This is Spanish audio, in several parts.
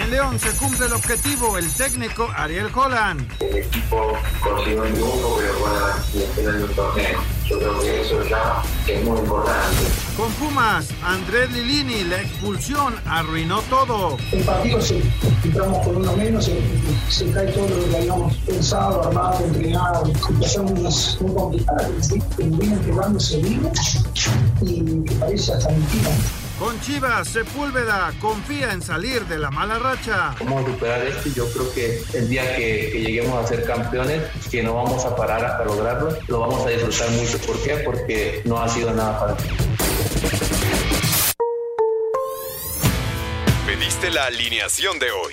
En León se cumple el objetivo, el técnico Ariel Holland. El equipo consiguió un triunfo, pero final del torneo. Yo creo que eso ya es muy importante. Con Pumas, Andrés Lilini, la expulsión arruinó todo. El partido se entramos con uno menos, se, se cae todo lo que habíamos pensado, armado, entrenado. Situaciones muy complicadas, ¿sí? que vienen quedándose vivos y que parece hasta mentira. Con Chivas, Sepúlveda confía en salir de la mala racha. Vamos a superar esto y yo creo que el día que, que lleguemos a ser campeones, que no vamos a parar hasta lograrlo, lo vamos a disfrutar mucho. ¿Por qué? Porque no ha sido nada fácil. Pediste la alineación de hoy.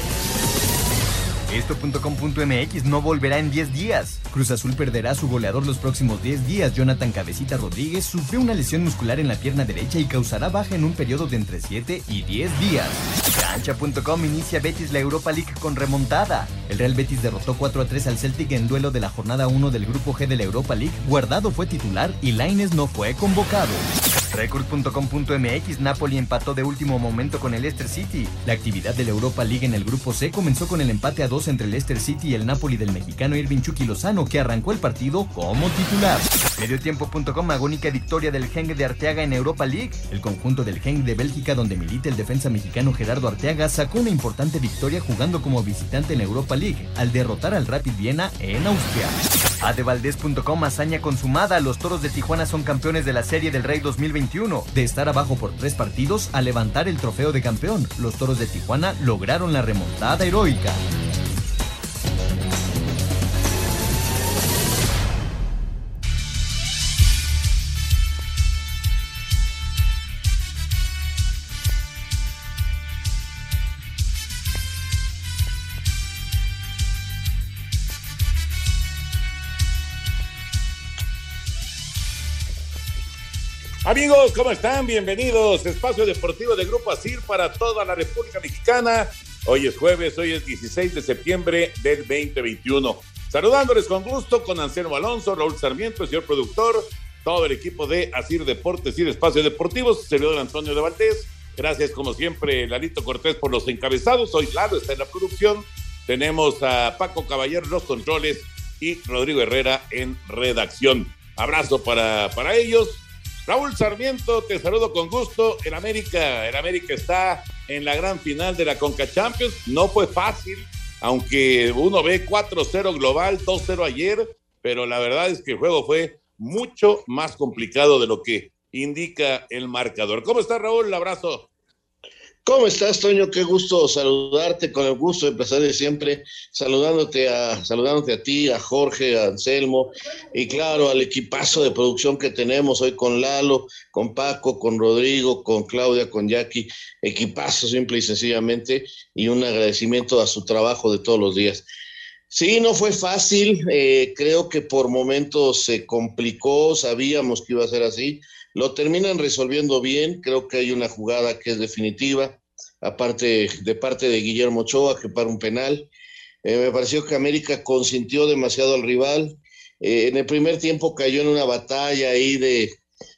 Esto.com.mx no volverá en 10 días. Cruz Azul perderá a su goleador los próximos 10 días. Jonathan Cabecita Rodríguez sufrió una lesión muscular en la pierna derecha y causará baja en un periodo de entre 7 y 10 días. Cancha.com inicia Betis la Europa League con remontada. El Real Betis derrotó 4 a 3 al Celtic en duelo de la jornada 1 del grupo G de la Europa League. Guardado fue titular y Laines no fue convocado. Record.com.mx Napoli empató de último momento con el Leicester City. La actividad de la Europa League en el grupo C comenzó con el empate a entre el Leicester City y el Napoli del mexicano Irving Chucky Lozano, que arrancó el partido como titular. Mediotiempo.com agónica victoria del Genk de Arteaga en Europa League. El conjunto del Genk de Bélgica, donde milita el defensa mexicano Gerardo Arteaga, sacó una importante victoria jugando como visitante en Europa League, al derrotar al Rapid Viena en Austria. Adevaldez.com hazaña consumada. Los toros de Tijuana son campeones de la Serie del Rey 2021. De estar abajo por tres partidos a levantar el trofeo de campeón, los toros de Tijuana lograron la remontada heroica. Amigos, ¿cómo están? Bienvenidos. Espacio Deportivo de Grupo ASIR para toda la República Mexicana. Hoy es jueves, hoy es 16 de septiembre del 2021. Saludándoles con gusto con Anselmo Alonso, Raúl Sarmiento, el señor productor, todo el equipo de ASIR Deportes y Espacio Deportivo, servidor Antonio de Valdés. Gracias, como siempre, Lalito Cortés por los encabezados. Hoy Lalo está en la producción. Tenemos a Paco Caballero en los controles y Rodrigo Herrera en redacción. Abrazo para, para ellos. Raúl Sarmiento, te saludo con gusto. El América, el América está en la gran final de la Conca Champions. No fue fácil, aunque uno ve 4-0 global, 2-0 ayer, pero la verdad es que el juego fue mucho más complicado de lo que indica el marcador. ¿Cómo está Raúl? Un abrazo. ¿Cómo estás, Toño? Qué gusto saludarte, con el gusto de empezar de siempre, saludándote a, saludándote a ti, a Jorge, a Anselmo, y claro, al equipazo de producción que tenemos hoy con Lalo, con Paco, con Rodrigo, con Claudia, con Jackie, equipazo simple y sencillamente, y un agradecimiento a su trabajo de todos los días. Sí, no fue fácil, eh, creo que por momentos se complicó, sabíamos que iba a ser así, lo terminan resolviendo bien, creo que hay una jugada que es definitiva, aparte de parte de Guillermo Ochoa, que para un penal. Eh, me pareció que América consintió demasiado al rival. Eh, en el primer tiempo cayó en una batalla ahí de,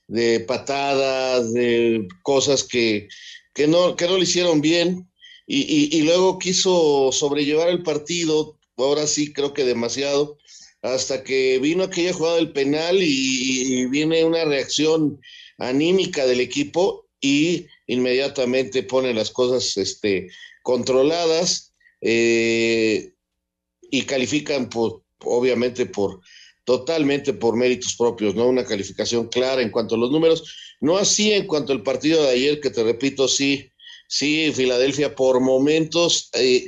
de patadas, de cosas que, que, no, que no le hicieron bien. Y, y, y luego quiso sobrellevar el partido, ahora sí creo que demasiado hasta que vino aquella jugada del penal y, viene una reacción anímica del equipo y inmediatamente pone las cosas este, controladas eh, y califican por, obviamente por totalmente por méritos propios, ¿no? Una calificación clara en cuanto a los números, no así en cuanto al partido de ayer, que te repito, sí, sí, Filadelfia por momentos eh,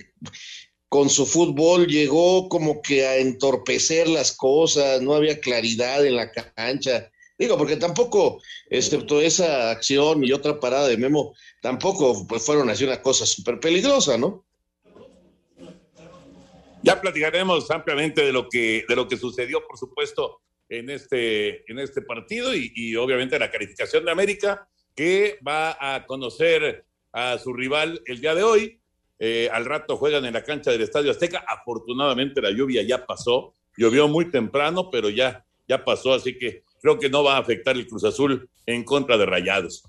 con su fútbol llegó como que a entorpecer las cosas, no había claridad en la cancha. Digo, porque tampoco, excepto esa acción y otra parada de Memo, tampoco pues, fueron así una cosa súper peligrosa, ¿no? Ya platicaremos ampliamente de lo que, de lo que sucedió, por supuesto, en este, en este partido y, y obviamente la calificación de América, que va a conocer a su rival el día de hoy. Eh, al rato juegan en la cancha del Estadio Azteca. Afortunadamente la lluvia ya pasó. Llovió muy temprano, pero ya, ya pasó, así que creo que no va a afectar el Cruz Azul en contra de Rayados.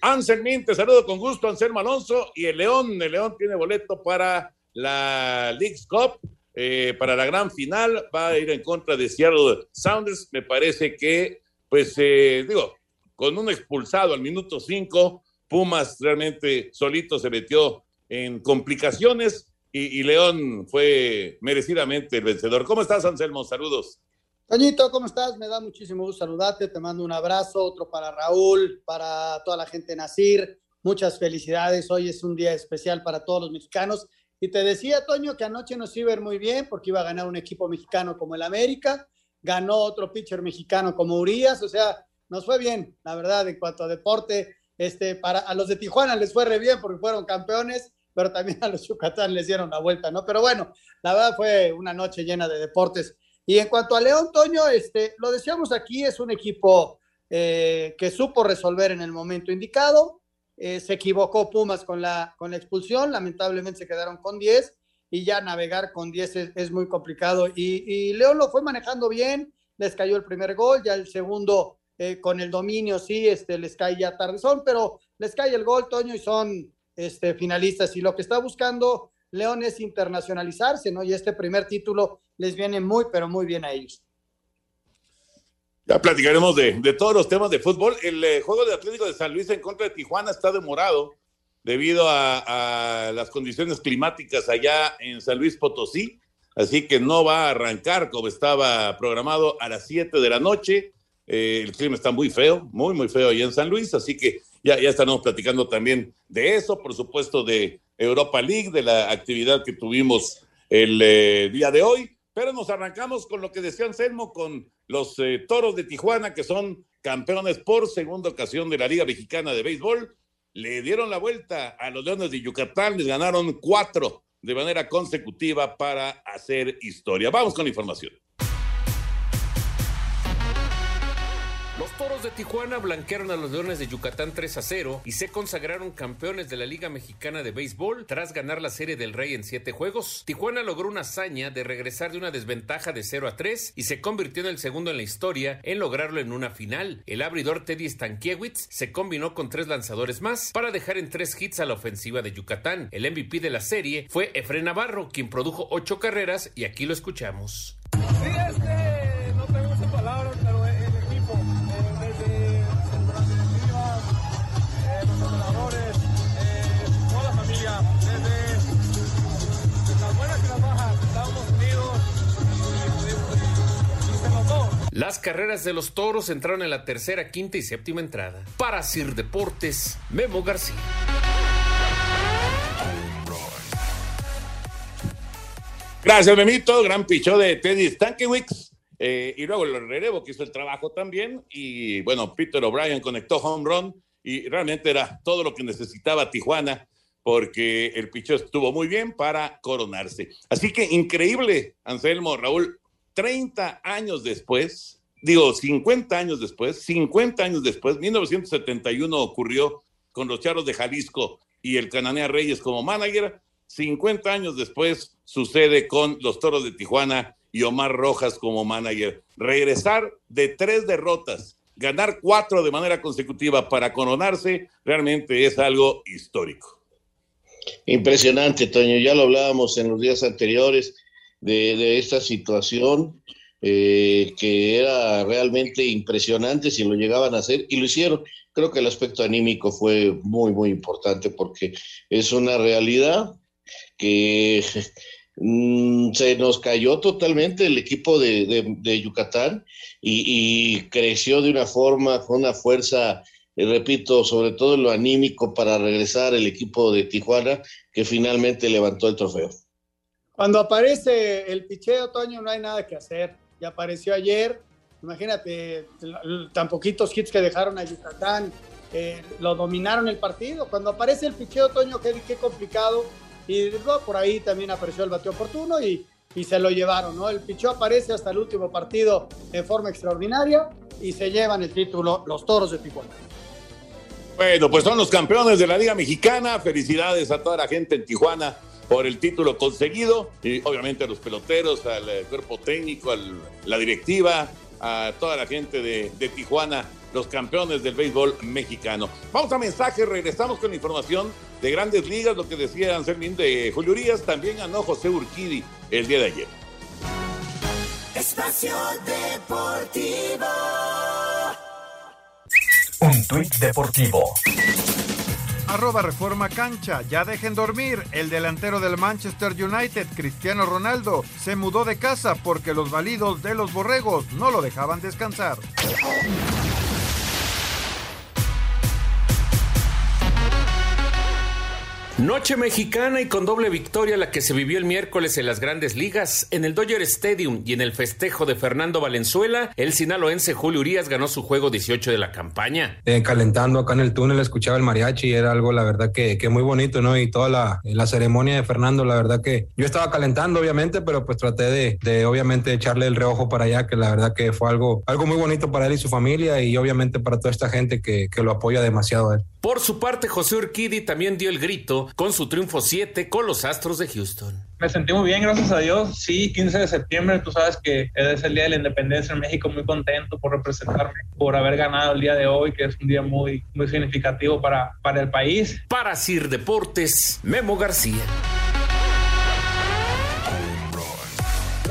Anselmín, te saludo con gusto, Anselmo Alonso. Y el León, el León tiene boleto para la League's Cup, eh, para la gran final. Va a ir en contra de Seattle Sounders. Me parece que, pues, eh, digo, con un expulsado al minuto 5, Pumas realmente solito se metió en complicaciones y, León fue merecidamente el vencedor. ¿Cómo estás, Anselmo? Saludos. Toñito, ¿cómo estás? Me da muchísimo gusto saludarte, te mando un abrazo, otro para Raúl, para toda la gente de Nacir, muchas felicidades, hoy es un día especial para todos los mexicanos. Y te decía, Toño, que anoche nos iba a ir muy bien porque iba a ganar un equipo mexicano como el América, ganó otro pitcher mexicano como Urias, o sea, nos fue bien, la verdad, en cuanto a deporte, este, para, a los de Tijuana les fue re bien porque fueron campeones, pero también a los Yucatán les dieron la vuelta, ¿no? Pero bueno, la verdad fue una noche llena de deportes. Y en cuanto a León, Toño, este, lo decíamos aquí, es un equipo eh, que supo resolver en el momento indicado. Eh, se equivocó Pumas con la, con la expulsión, lamentablemente se quedaron con 10 y ya navegar con 10 es, muy complicado. Y, León lo fue manejando bien, les cayó el primer gol, ya el segundo eh, con el dominio sí, este, les cae ya tardezón, pero les cae el gol, Toño, y son este, finalistas. Y lo que está buscando León es internacionalizarse, ¿no? Y este primer título les viene muy, pero muy bien a ellos. Ya platicaremos de, todos los temas de fútbol. El eh, juego de Atlético de San Luis en contra de Tijuana está demorado debido a, a, las condiciones climáticas allá en San Luis Potosí. Así que no va a arrancar como estaba programado a las 7 de la noche. Eh, el clima está muy feo, muy, muy feo allá en San Luis, así que ya, ya estaremos platicando también de eso, por supuesto, de Europa League, de la actividad que tuvimos el eh, día de hoy. Pero nos arrancamos con lo que decía Anselmo, con los eh, toros de Tijuana, que son campeones por segunda ocasión de la Liga Mexicana de Béisbol. Le dieron la vuelta a los Leones de Yucatán, les ganaron cuatro de manera consecutiva para hacer historia. Vamos con la información. Los Toros de Tijuana blanquearon a los Leones de Yucatán 3 a 0 y se consagraron campeones de la Liga Mexicana de Béisbol tras ganar la Serie del Rey en siete juegos. Tijuana logró una hazaña de regresar de una desventaja de 0 a 3 y se convirtió en el segundo en la historia en lograrlo en una final. El abridor Teddy Stankiewicz se combinó con tres lanzadores más para dejar en tres hits a la ofensiva de Yucatán. El MVP de la serie fue Efren Navarro, quien produjo ocho carreras y aquí lo escuchamos. Las carreras de los toros entraron en la tercera, quinta y séptima entrada. Para Sir Deportes, Memo García. Gracias, Memito. Gran pichó de Teddy Stankiewicz. Eh, y luego el relevo que hizo el trabajo también. Y bueno, Peter O'Brien conectó home run. Y realmente era todo lo que necesitaba Tijuana porque el pichó estuvo muy bien para coronarse. Así que increíble, Anselmo, Raúl, 30 años después, digo 50 años después, 50 años después, 1971 ocurrió con los Charros de Jalisco y el Cananea Reyes como manager, 50 años después sucede con los Toros de Tijuana y Omar Rojas como manager. Regresar de tres derrotas, ganar cuatro de manera consecutiva para coronarse, realmente es algo histórico. Impresionante, Toño. Ya lo hablábamos en los días anteriores de, esta situación. eh, que era realmente impresionante si lo llegaban a hacer y lo hicieron. Creo que el aspecto anímico fue muy, muy importante porque es una realidad que mm, se nos cayó totalmente el equipo de, Yucatán y, creció de una forma, con una fuerza, eh, repito, sobre todo lo anímico para regresar el equipo de Tijuana que finalmente levantó el trofeo. Cuando aparece el picheo, Toño, no hay nada que hacer ya apareció ayer. Imagínate, tan poquitos hits que dejaron a Yucatán, eh, lo dominaron el partido. Cuando aparece el picheo, Toño, qué, qué complicado. Y por ahí también apareció el bateo oportuno y, y se lo llevaron, ¿no? El picheo aparece hasta el último partido en forma extraordinaria y se llevan el título los toros de Tijuana. Bueno, pues son los campeones de la Liga Mexicana. Felicidades a toda la gente en Tijuana por el título conseguido y obviamente a los peloteros, al eh, cuerpo técnico, a la directiva, a toda la gente de, Tijuana, los campeones del béisbol mexicano. Vamos a mensaje, regresamos con la información de grandes ligas, lo que decía Anselmín de Julio Urias, también ganó José Urquidi el día de ayer. Espacio Deportivo. Un tuit deportivo arroba Reforma Cancha. Ya dejen dormir. El delantero del Manchester United, Cristiano Ronaldo, se mudó de casa porque los validos de los borregos no lo dejaban descansar. Noche mexicana y con doble victoria la que se vivió el miércoles en las grandes ligas. En el Dodger Stadium y en el festejo de Fernando Valenzuela, el sinaloense Julio Urias ganó su juego 18 de la campaña. Eh, calentando acá en el túnel, escuchaba el mariachi y era algo, la verdad, que, que muy bonito, ¿no? Y toda la, la, ceremonia de Fernando, la verdad que yo estaba calentando, obviamente, pero pues traté de, de, obviamente, echarle el reojo para allá, que la verdad que fue algo, algo muy bonito para él y su familia y obviamente para toda esta gente que, que lo apoya demasiado a él. Por su parte, José Urquidi también dio el grito con su triunfo 7 con los Astros de Houston. Me sentí muy bien, gracias a Dios. Sí, 15 de septiembre, tú sabes que es el Día de la Independencia en México, muy contento por representarme, por haber ganado el día de hoy, que es un día muy, muy significativo para, para el país. Para Sir Deportes, Memo García.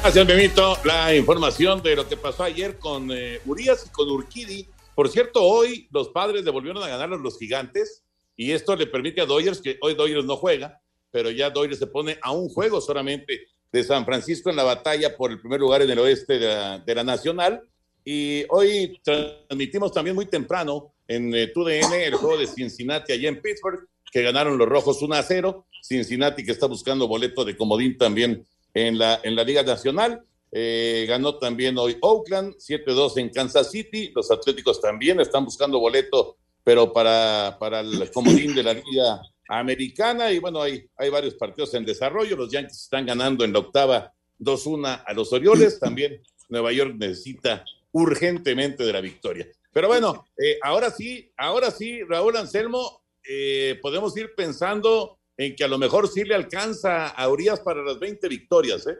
Gracias, Memito. La información de lo que pasó ayer con eh, Urias y con Urquidi por cierto, hoy los padres devolvieron a ganar a los gigantes y esto le permite a Dodgers, que hoy Dodgers no juega, pero ya Dodgers se pone a un juego solamente de San Francisco en la batalla por el primer lugar en el oeste de la, Nacional. Y hoy transmitimos también muy temprano en eh, TUDN el juego de Cincinnati allá en Pittsburgh, que ganaron los rojos 1 a 0. Cincinnati que está buscando boleto de comodín también en la, en la Liga Nacional. Eh, ganó también hoy Oakland, 7-2 en Kansas City. Los Atléticos también están buscando boleto, pero para, para el comodín de la Liga Americana. Y bueno, hay, hay varios partidos en desarrollo. Los Yankees están ganando en la octava 2-1 a los Orioles. También Nueva York necesita urgentemente de la victoria. Pero bueno, eh, ahora sí, ahora sí, Raúl Anselmo, eh, podemos ir pensando en que a lo mejor sí le alcanza a Urias para las 20 victorias, ¿eh?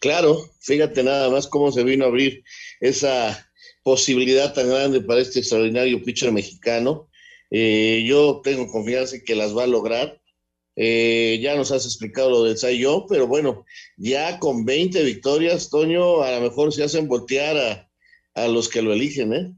Claro, fíjate nada más cómo se vino a abrir esa posibilidad tan grande para este extraordinario pitcher mexicano. Eh, yo tengo confianza en que las va a lograr. Eh, ya nos has explicado lo del Sayo, pero bueno, ya con 20 victorias, Toño, a lo mejor se hacen voltear a, los que lo eligen, ¿eh?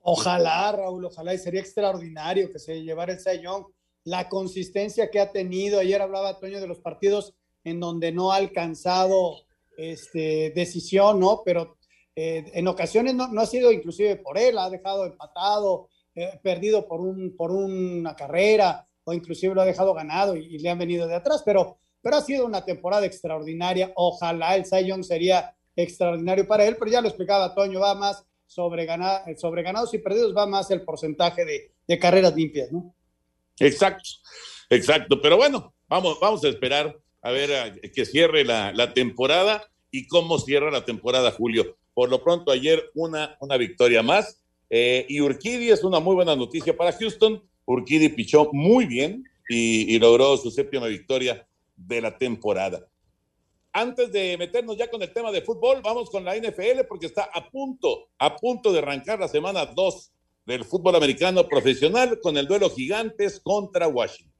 Ojalá, Raúl, ojalá, y sería extraordinario que se llevara el Sayón. La consistencia que ha tenido, ayer hablaba Toño de los partidos en donde no ha alcanzado este, decisión, ¿no? Pero eh, en ocasiones no, ha sido inclusive por él, ha dejado empatado, eh, perdido por, un, por una carrera, o inclusive lo ha dejado ganado y, le han venido de atrás, pero, pero ha sido una temporada extraordinaria. Ojalá el Cy sería extraordinario para él, pero ya lo explicaba Toño, va más sobre, sobre ganados y perdidos, va más el porcentaje de, carreras limpias, ¿no? Exacto, exacto, pero bueno, vamos, vamos a esperar a ver que cierre la, temporada y cómo cierra la temporada, Julio. Por lo pronto, ayer una, una victoria más. Eh, y Urquidi es una muy buena noticia para Houston. Urquidi pichó muy bien y, logró su séptima victoria de la temporada. Antes de meternos ya con el tema de fútbol, vamos con la NFL porque está a punto, a punto de arrancar la semana 2 del fútbol americano profesional con el duelo gigantes contra Washington.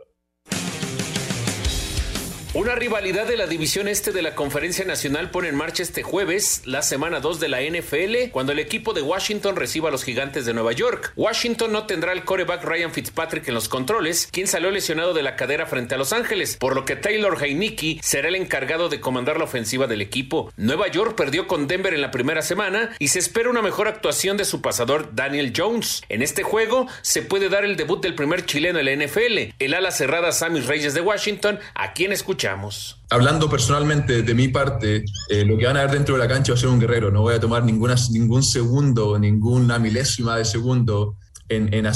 Una rivalidad de la división este de la Conferencia Nacional pone en marcha este jueves la semana 2 de la NFL cuando el equipo de Washington reciba a los gigantes de Nueva York. Washington no tendrá el coreback Ryan Fitzpatrick en los controles, quien salió lesionado de la cadera frente a Los Ángeles, por lo que Taylor Heinicki será el encargado de comandar la ofensiva del equipo. Nueva York perdió con Denver en la primera semana y se espera una mejor actuación de su pasador Daniel Jones. En este juego se puede dar el debut del primer chileno en la NFL, el ala cerrada Sammy Reyes de Washington, a quien escuchamos. Hablando personalmente de mi parte, eh, lo que van a ver dentro de la cancha va a ser un guerrero. No voy a tomar ninguna, ningún segundo, ninguna milésima de segundo en, en,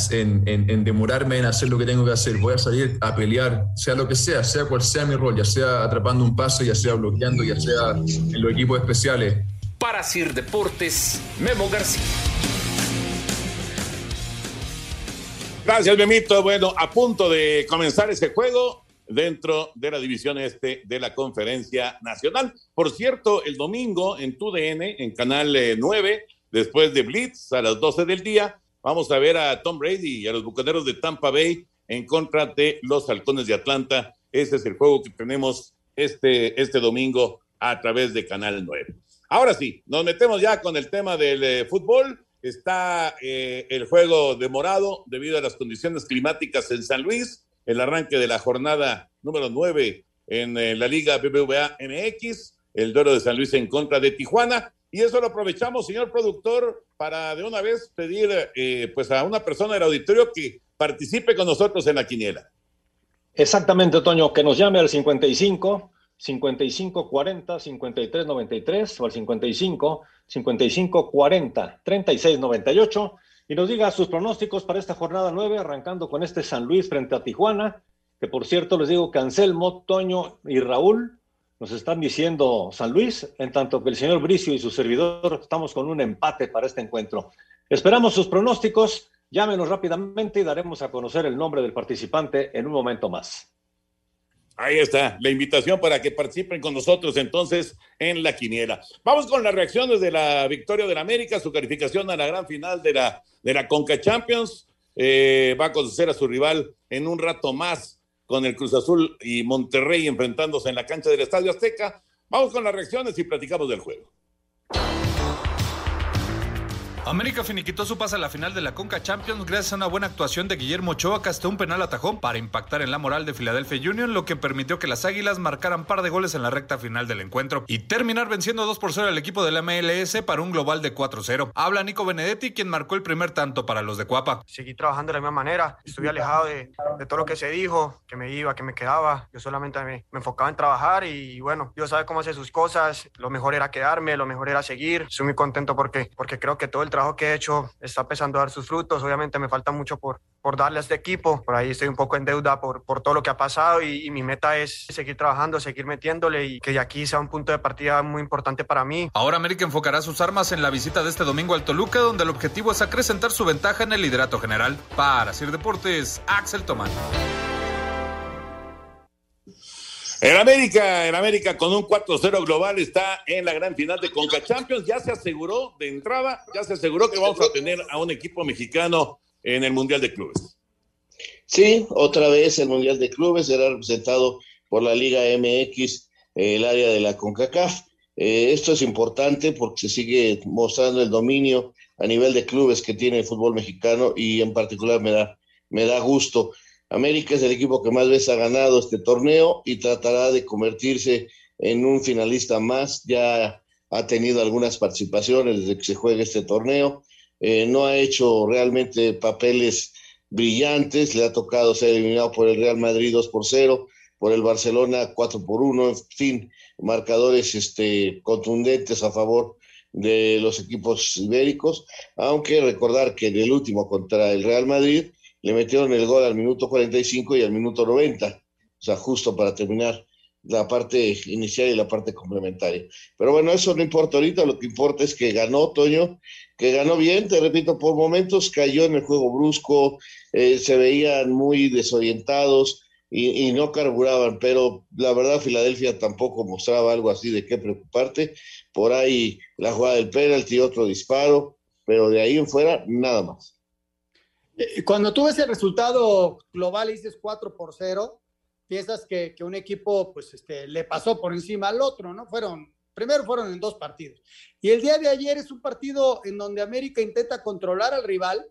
en, demorarme en hacer lo que tengo que hacer. Voy a salir a pelear, sea lo que sea, sea cual sea mi rol, ya sea atrapando un pase, ya sea bloqueando, ya sea en los equipos especiales. Para Sir Deportes, Memo García. Gracias, Memito. Bueno, a punto de comenzar ese juego, dentro de la división este de la conferencia nacional. Por cierto, el domingo en TUDN, en Canal 9, eh, después de Blitz, a las 12 del día, vamos a ver a Tom Brady y a los Bucaneros de Tampa Bay en contra de los Halcones de Atlanta. Ese es el juego que tenemos este, este domingo a través de Canal 9. Ahora sí, nos metemos ya con el tema del eh, fútbol. Está eh, el juego demorado debido a las condiciones climáticas en San Luis el arranque de la jornada número 9 en eh, la Liga BBVA MX, el duelo de San Luis en contra de Tijuana. Y eso lo aprovechamos, señor productor, para de una vez pedir eh, pues a una persona del auditorio que participe con nosotros en la quiniela. Exactamente, Toño, que nos llame al 55 55 40 53 93 o al 55 55 40 36 98 y nos diga sus pronósticos para esta jornada 9, arrancando con este San Luis frente a Tijuana, que por cierto les digo que Anselmo, Toño y Raúl nos están diciendo San Luis, en tanto que el señor Bricio y su servidor estamos con un empate para este encuentro. Esperamos sus pronósticos, llámenos rápidamente y daremos a conocer el nombre del participante en un momento más. Ahí está, la invitación para que participen con nosotros entonces en la quiniela. Vamos con las reacciones de la victoria del América, su calificación a la gran final de la, de la Conca Champions. Eh, va a conocer a su rival en un rato más con el Cruz Azul y Monterrey enfrentándose en la cancha del Estadio Azteca. Vamos con las reacciones y platicamos del juego. América finiquitó su pase a la final de la Conca Champions gracias a una buena actuación de Guillermo Ochoa que hasta un penal atajó para impactar en la moral de Philadelphia Union, lo que permitió que las Águilas marcaran par de goles en la recta final del encuentro y terminar venciendo 2 por 0 al equipo de la MLS para un global de 4-0. Habla Nico Benedetti, quien marcó el primer tanto para los de Cuapa. Seguí trabajando de la misma manera, estuve alejado de, todo lo que se dijo, que me iba, que me quedaba. Yo solamente me, me enfocaba en trabajar y bueno, yo sabía cómo hacer sus cosas. Lo mejor era quedarme, lo mejor era seguir. Estoy muy contento porque, porque creo que todo el trabajo que he hecho está empezando a dar sus frutos. Obviamente me falta mucho por, por darle a este equipo. Por ahí estoy un poco en deuda por, por todo lo que ha pasado y, mi meta es seguir trabajando, seguir metiéndole y que de aquí sea un punto de partida muy importante para mí. Ahora América enfocará sus armas en la visita de este domingo al Toluca, donde el objetivo es acrecentar su ventaja en el liderato general. Para Sir Deportes, Axel Tomán. En América, en América con un 4-0 global está en la gran final de Conca Champions. Ya se aseguró de entrada, ya se aseguró que vamos a tener a un equipo mexicano en el Mundial de Clubes. Sí, otra vez el Mundial de Clubes será representado por la Liga MX, el área de la CONCACAF. Eh, esto es importante porque se sigue mostrando el dominio a nivel de clubes que tiene el fútbol mexicano y en particular me da, me da gusto. América es el equipo que más veces ha ganado este torneo y tratará de convertirse en un finalista más. Ya ha tenido algunas participaciones desde que se juega este torneo. Eh, no ha hecho realmente papeles brillantes. Le ha tocado ser eliminado por el Real Madrid 2 por 0, por el Barcelona 4 por 1. En fin, marcadores este, contundentes a favor de los equipos ibéricos. Aunque recordar que en el último contra el Real Madrid le metieron el gol al minuto 45 y al minuto 90, o sea, justo para terminar la parte inicial y la parte complementaria. Pero bueno, eso no importa ahorita, lo que importa es que ganó Toño, que ganó bien, te repito, por momentos cayó en el juego brusco, eh, se veían muy desorientados y, no carburaban, pero la verdad Filadelfia tampoco mostraba algo así de qué preocuparte. Por ahí la jugada del penalti, otro disparo, pero de ahí en fuera nada más. Eh, cuando tú ves el resultado global y dices 4 por 0, piensas que, que un equipo pues este, le pasó por encima al otro, ¿no? Fueron, primero fueron en dos partidos. Y el día de ayer es un partido en donde América intenta controlar al rival,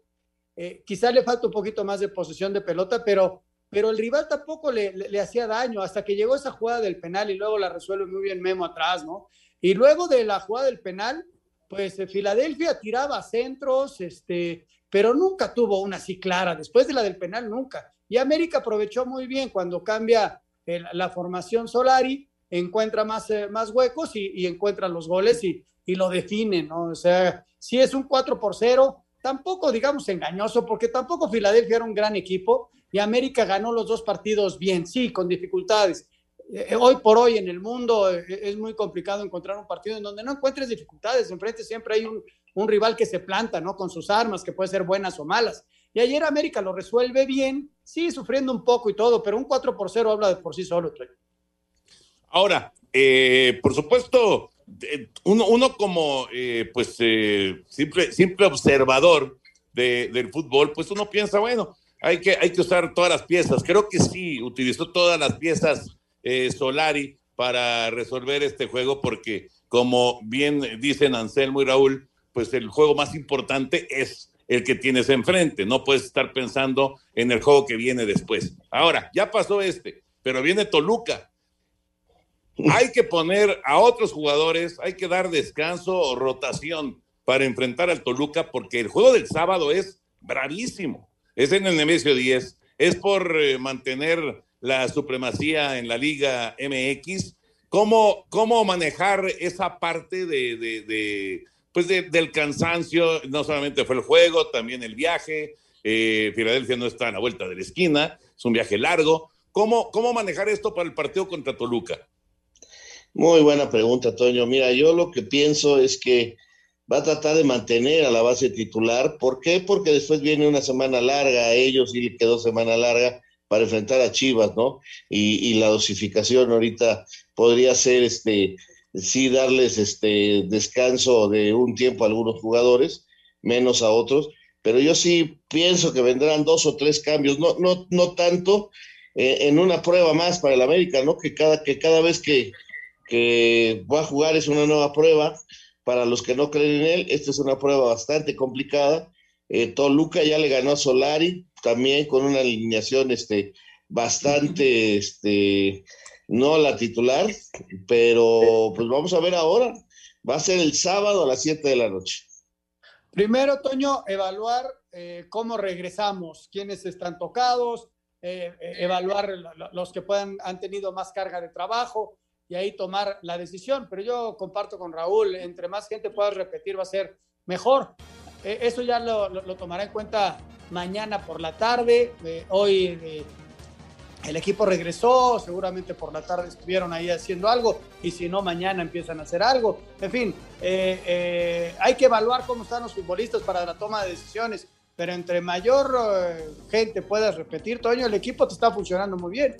eh, quizá le falta un poquito más de posesión de pelota, pero, pero el rival tampoco le, le, le, hacía daño hasta que llegó esa jugada del penal y luego la resuelve muy bien Memo atrás, ¿no? Y luego de la jugada del penal, pues eh, Filadelfia tiraba centros, este, pero nunca tuvo una así clara. Después de la del penal, nunca. Y América aprovechó muy bien cuando cambia el, la formación Solari, encuentra más, eh, más huecos y, encuentra los goles y, y, lo define, ¿no? O sea, si es un 4 por 0, tampoco digamos engañoso, porque tampoco Filadelfia era un gran equipo y América ganó los dos partidos bien, sí, con dificultades. Eh, hoy por hoy en el mundo eh, es muy complicado encontrar un partido en donde no encuentres dificultades, enfrente siempre hay un, un rival que se planta, ¿no? Con sus armas, que puede ser buenas o malas. Y ayer América lo resuelve bien, sí, sufriendo un poco y todo, pero un 4 por 0 habla de por sí solo. Ahora, eh, por supuesto, uno, uno como eh, pues eh, simple, observador de, del fútbol, pues uno piensa, bueno, hay que, hay que usar todas las piezas. Creo que sí, utilizó todas las piezas eh, Solari para resolver este juego, porque como bien dicen Anselmo y Raúl, pues el juego más importante es el que tienes enfrente. No puedes estar pensando en el juego que viene después. Ahora, ya pasó este, pero viene Toluca. Hay que poner a otros jugadores, hay que dar descanso o rotación para enfrentar al Toluca, porque el juego del sábado es bravísimo. Es en el Nemesio 10, es por eh, mantener la supremacía en la Liga MX. ¿Cómo, cómo manejar esa parte de, pues de, del cansancio, no solamente fue el juego, también el viaje. Eh, Filadelfia no está a la vuelta de la esquina, es un viaje largo. ¿Cómo, ¿Cómo manejar esto para el partido contra Toluca? Muy buena pregunta, Toño. Mira, yo lo que pienso es que va a tratar de mantener a la base titular. ¿Por qué? Porque después viene una semana larga a ellos y le quedó semana larga para enfrentar a Chivas, ¿no? Y, y la dosificación ahorita podría ser este sí darles este descanso de un tiempo a algunos jugadores, menos a otros, pero yo sí pienso que vendrán dos o tres cambios, no, no, no tanto eh, en una prueba más para el América, ¿no? Que cada, que cada vez que, que va a jugar es una nueva prueba. Para los que no creen en él, esta es una prueba bastante complicada. Eh, Toluca ya le ganó a Solari, también con una alineación este, bastante este, no la titular, pero pues vamos a ver ahora. Va a ser el sábado a las 7 de la noche. Primero, Toño, evaluar eh, cómo regresamos, quiénes están tocados, eh, evaluar los que puedan, han tenido más carga de trabajo y ahí tomar la decisión. Pero yo comparto con Raúl, entre más gente pueda repetir va a ser mejor. Eh, eso ya lo, tomará en cuenta mañana por la tarde. hoy el equipo regresó, seguramente por la tarde estuvieron ahí haciendo algo y si no, mañana empiezan a hacer algo. En fin, eh, eh, hay que evaluar cómo están los futbolistas para la toma de decisiones, pero entre mayor eh, gente puedas repetir, Toño, el equipo te está funcionando muy bien.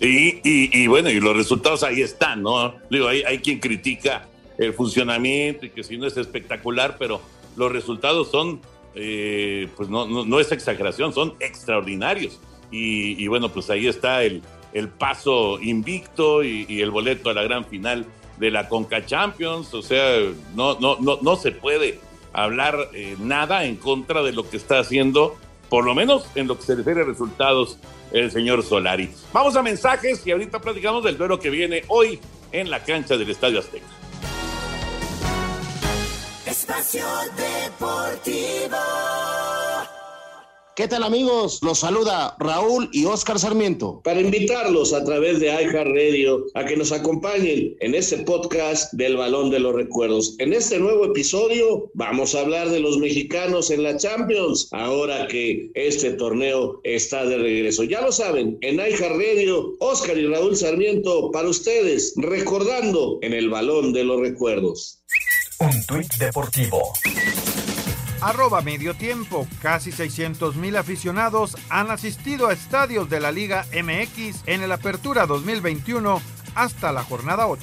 Y, bueno, y los resultados ahí están, ¿no? Digo, hay, quien critica el funcionamiento y que si no es espectacular, pero los resultados son, eh, pues no es exageración, son extraordinarios. Y, bueno, pues ahí está el, el paso invicto y, y, el boleto a la gran final de la Conca Champions. O sea, no, no, no, no se puede hablar eh, nada en contra de lo que está haciendo, por lo menos en lo que se refiere a resultados, el señor Solari. Vamos a mensajes y ahorita platicamos del duelo que viene hoy en la cancha del Estadio Azteca. Espacio Deportivo. ¿Qué tal amigos? Los saluda Raúl y Oscar Sarmiento. Para invitarlos a través de iHeartRadio a que nos acompañen en este podcast del Balón de los Recuerdos. En este nuevo episodio vamos a hablar de los mexicanos en la Champions, ahora que este torneo está de regreso. Ya lo saben, en iHeartRadio, Oscar y Raúl Sarmiento para ustedes, recordando en el Balón de los Recuerdos. Un tuit deportivo arroba medio tiempo. Casi 600 mil aficionados han asistido a estadios de la Liga MX en el Apertura 2021 hasta la jornada 8.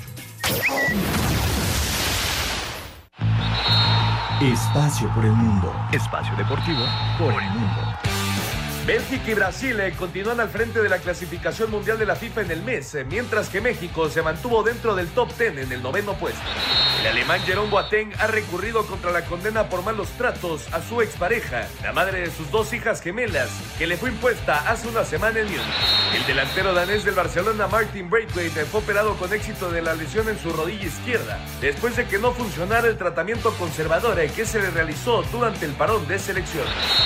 Espacio por el mundo. Espacio deportivo por el mundo. Bélgica y Brasil eh, continúan al frente de la clasificación mundial de la FIFA en el mes, eh, mientras que México se mantuvo dentro del top 10 en el noveno puesto. El alemán Jerome Boateng ha recurrido contra la condena por malos tratos a su expareja, la madre de sus dos hijas gemelas, que le fue impuesta hace una semana en Múnich. El delantero danés del Barcelona, Martin Braithwaite, fue operado con éxito de la lesión en su rodilla izquierda, después de que no funcionara el tratamiento conservador eh, que se le realizó durante el parón de selección.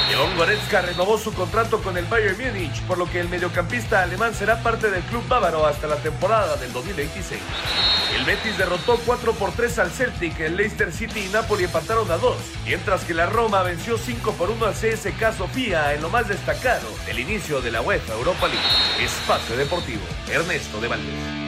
León Goretzka renovó su contrato con el Bayern Múnich, por lo que el mediocampista alemán será parte del club bávaro hasta la temporada del 2026. El Betis derrotó 4 por 3 al Celtic, el Leicester City y Napoli empataron a 2, mientras que la Roma venció 5 por 1 al CSK Sofía en lo más destacado del inicio de la UEFA Europa League. Espacio Deportivo, Ernesto de Valdés.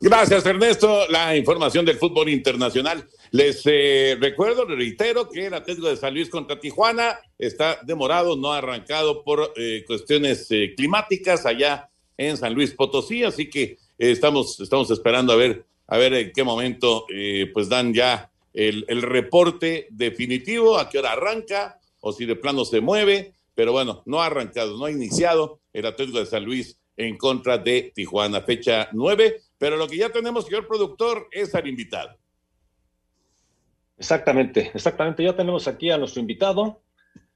Gracias, Ernesto. La información del fútbol internacional. Les eh, recuerdo, les reitero que el Atlético de San Luis contra Tijuana está demorado, no ha arrancado por eh, cuestiones eh, climáticas allá en San Luis Potosí, así que estamos, estamos esperando a ver, a ver en qué momento pues dan ya el, el reporte definitivo, a qué hora arranca o si de plano se mueve, pero bueno, no ha arrancado, no ha iniciado el Atlético de San Luis en contra de Tijuana, fecha 9, pero lo que ya tenemos, señor productor, es al invitado. Exactamente, exactamente. Ya tenemos aquí a nuestro invitado.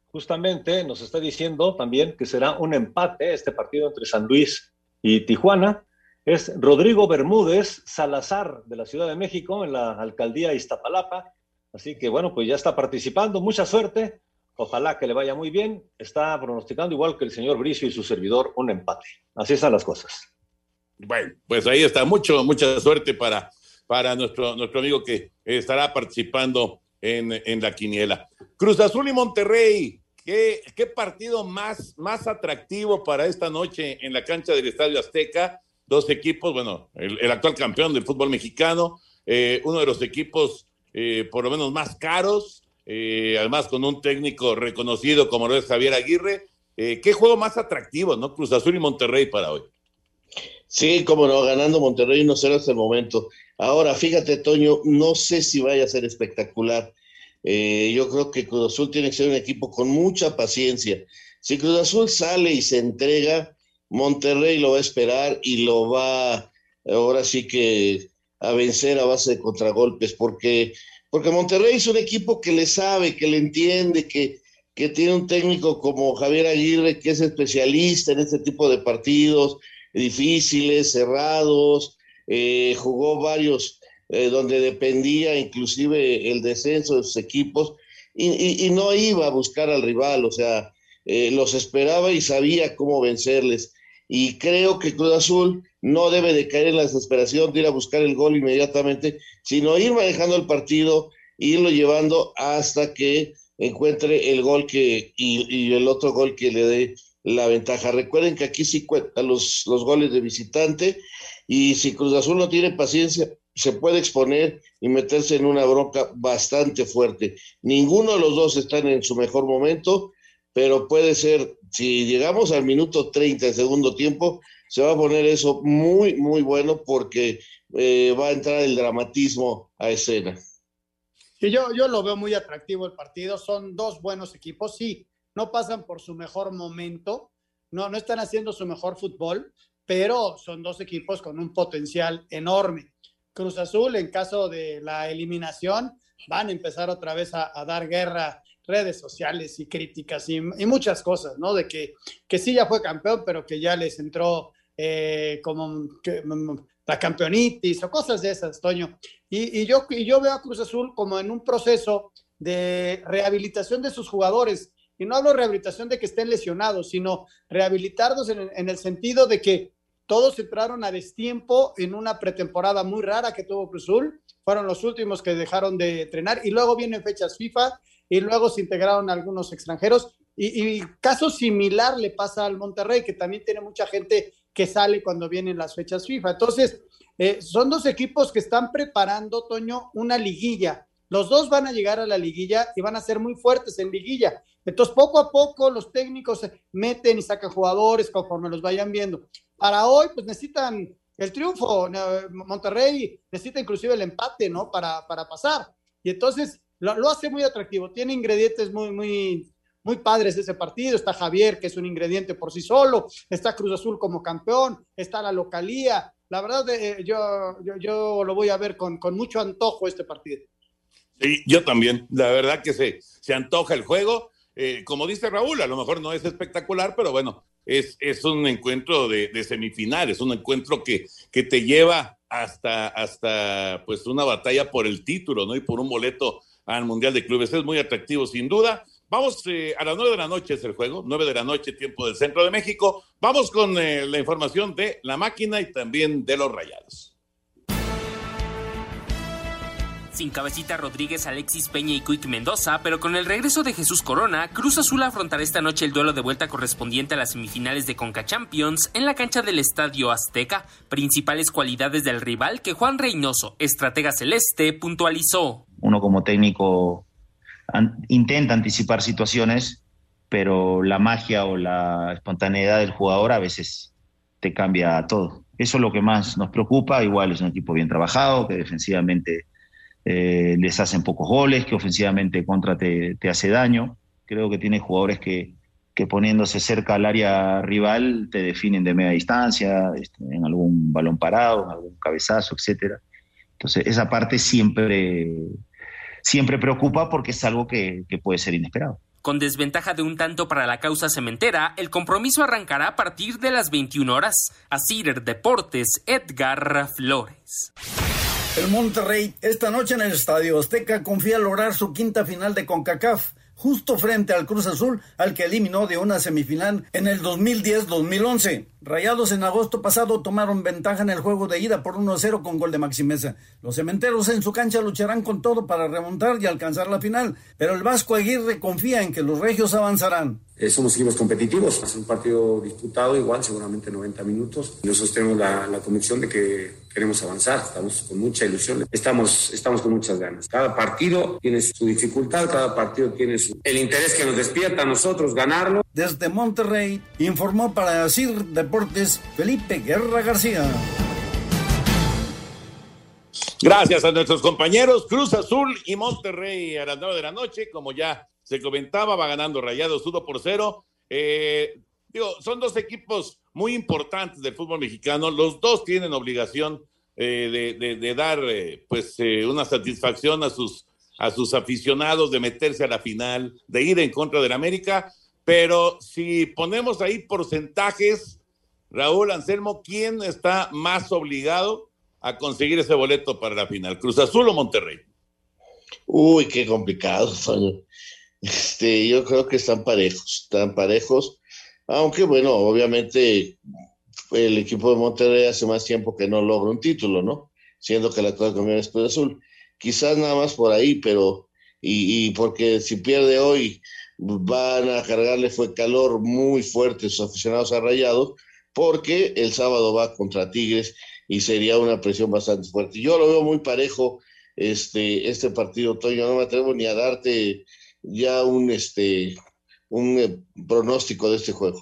Justamente nos está diciendo también que será un empate este partido entre San Luis y Tijuana. Es Rodrigo Bermúdez Salazar de la Ciudad de México en la alcaldía Iztapalapa. Así que bueno, pues ya está participando. Mucha suerte. Ojalá que le vaya muy bien. Está pronosticando igual que el señor Bricio y su servidor un empate. Así están las cosas. Bueno, pues ahí está. Mucho, mucha suerte para para nuestro, nuestro amigo que estará participando en, en la quiniela. Cruz Azul y Monterrey, ¿qué, qué partido más, más atractivo para esta noche en la cancha del Estadio Azteca? Dos equipos, bueno, el, actual campeón del fútbol mexicano, eh, uno de los equipos eh, por lo menos más caros, eh, además con un técnico reconocido como lo es Javier Aguirre. ¿Qué juego más atractivo, no? Cruz Azul y Monterrey para hoy. Sí, como no, ganando Monterrey no será hasta el momento. Ahora, fíjate, Toño, no sé si vaya a ser espectacular. Eh, yo creo que Cruz Azul tiene que ser un equipo con mucha paciencia. Si Cruz Azul sale y se entrega, Monterrey lo va a esperar y lo va ahora sí que a vencer a base de contragolpes, porque, porque Monterrey es un equipo que le sabe, que le entiende, que, que tiene un técnico como Javier Aguirre, que es especialista en este tipo de partidos difíciles, cerrados, eh, jugó varios eh, donde dependía inclusive el descenso de sus equipos y, no iba a buscar al rival, o sea, eh, los esperaba y sabía cómo vencerles. Y creo que Cruz Azul no debe de caer en la desesperación de ir a buscar el gol inmediatamente, sino ir manejando el partido, irlo llevando hasta que encuentre el gol que, y, y el otro gol que le dé la ventaja. Recuerden que aquí sí cuentan los, los goles de visitante y si Cruz Azul no tiene paciencia, se puede exponer y meterse en una bronca bastante fuerte. Ninguno de los dos están en su mejor momento, pero puede ser, si llegamos al minuto 30 del segundo tiempo, se va a poner eso muy, muy bueno porque eh, va a entrar el dramatismo a escena. Y yo, yo lo veo muy atractivo el partido, son dos buenos equipos, sí, no pasan por su mejor momento, no, no están haciendo su mejor fútbol, pero son dos equipos con un potencial enorme. Cruz Azul, en caso de la eliminación, van a empezar otra vez a, dar guerra, redes sociales y críticas y, muchas cosas, ¿no? De que, que sí ya fue campeón, pero que ya les entró eh, como la campeonitis o cosas de esas, Toño. Y, y, yo, y yo veo a Cruz Azul como en un proceso de rehabilitación de sus jugadores. Y no hablo de rehabilitación de que estén lesionados, sino rehabilitarlos en, en el sentido de que todos entraron a destiempo en una pretemporada muy rara que tuvo Cruzul. Fueron los últimos que dejaron de entrenar y luego vienen fechas FIFA y luego se integraron algunos extranjeros. Y, caso similar le pasa al Monterrey, que también tiene mucha gente que sale cuando vienen las fechas FIFA. Entonces, eh, son dos equipos que están preparando, Toño, una liguilla. Los dos van a llegar a la liguilla y van a ser muy fuertes en liguilla. Entonces, poco a poco los técnicos meten y sacan jugadores conforme los vayan viendo. Para hoy, pues necesitan el triunfo. Monterrey necesita inclusive el empate, ¿no? Para, para pasar. Y entonces, lo, lo hace muy atractivo. Tiene ingredientes muy, muy, muy padres ese partido. Está Javier, que es un ingrediente por sí solo. Está Cruz Azul como campeón. Está la localía. La verdad, eh, yo, yo, yo, lo voy a ver con, con mucho antojo este partido. Sí, yo también. La verdad que se, se antoja el juego. Eh, como dice Raúl, a lo mejor no es espectacular, pero bueno, es, es un encuentro de, de semifinales, un encuentro que, que te lleva hasta, hasta pues una batalla por el título, ¿no? Y por un boleto al Mundial de Clubes. Es muy atractivo, sin duda. Vamos eh, a las nueve de la noche es el juego, nueve de la noche, tiempo del centro de México. Vamos con eh, la información de la máquina y también de los rayados. Sin Cabecita Rodríguez, Alexis Peña y Quick Mendoza, pero con el regreso de Jesús Corona, Cruz Azul afrontará esta noche el duelo de vuelta correspondiente a las semifinales de Conca Champions en la cancha del Estadio Azteca. Principales cualidades del rival que Juan Reynoso, estratega celeste, puntualizó. Uno como técnico intenta anticipar situaciones, pero la magia o la espontaneidad del jugador a veces te cambia todo. Eso es lo que más nos preocupa. Igual es un equipo bien trabajado, que defensivamente eh, les hacen pocos goles, que ofensivamente contra te, te, hace daño. Creo que tiene jugadores que, que poniéndose cerca al área rival te definen de media distancia, este, en algún balón parado, en algún cabezazo, etcétera. Entonces, esa parte siempre, siempre preocupa porque es algo que, que puede ser inesperado. Con desventaja de un tanto para la causa cementera, el compromiso arrancará a partir de las 21 horas. Asir Deportes, Edgar Flores. El Monterrey esta noche en el Estadio Azteca confía lograr su quinta final de CONCACAF justo frente al Cruz Azul, al que eliminó de una semifinal en el 2010-2011. Rayados en agosto pasado tomaron ventaja en el juego de ida por 1-0 con gol de Maximeza. Los cementeros en su cancha lucharán con todo para remontar y alcanzar la final, pero el Vasco Aguirre confía en que los regios avanzarán. Eh, somos equipos competitivos, ser un partido disputado igual, seguramente 90 minutos. Nosotros tenemos la, la convicción de que queremos avanzar, estamos con mucha ilusión, estamos, estamos con muchas ganas. Cada partido tiene su dificultad, cada partido tiene su, el interés que nos despierta a nosotros ganarlo. Desde Monterrey informó para CIR Felipe Guerra García. Gracias a nuestros compañeros Cruz Azul y Monterrey a las 9 de la noche, como ya se comentaba, va ganando Rayados 1 por 0. Eh, digo, son dos equipos muy importantes del fútbol mexicano. Los dos tienen obligación eh, de, dar eh, pues eh, una satisfacción a sus, a sus aficionados, de meterse a la final, de ir en contra del América. Pero si ponemos ahí porcentajes, Raúl Anselmo, ¿quién está más obligado a conseguir ese boleto para la final? ¿Cruz Azul o Monterrey? Uy, qué complicado, Este, yo creo que están parejos, están parejos, aunque bueno, obviamente el equipo de Monterrey hace más tiempo que no logra un título, ¿no? Siendo que la actual campeón es Cruz Azul. Quizás nada más por ahí, pero, y, y, porque si pierde hoy, van a cargarle fue calor muy fuerte sus aficionados a Rayados, porque el sábado va contra Tigres y sería una presión bastante fuerte. Yo lo veo muy parejo este, este partido, Toño, no me atrevo ni a darte ya un, este, un eh, pronóstico de este juego.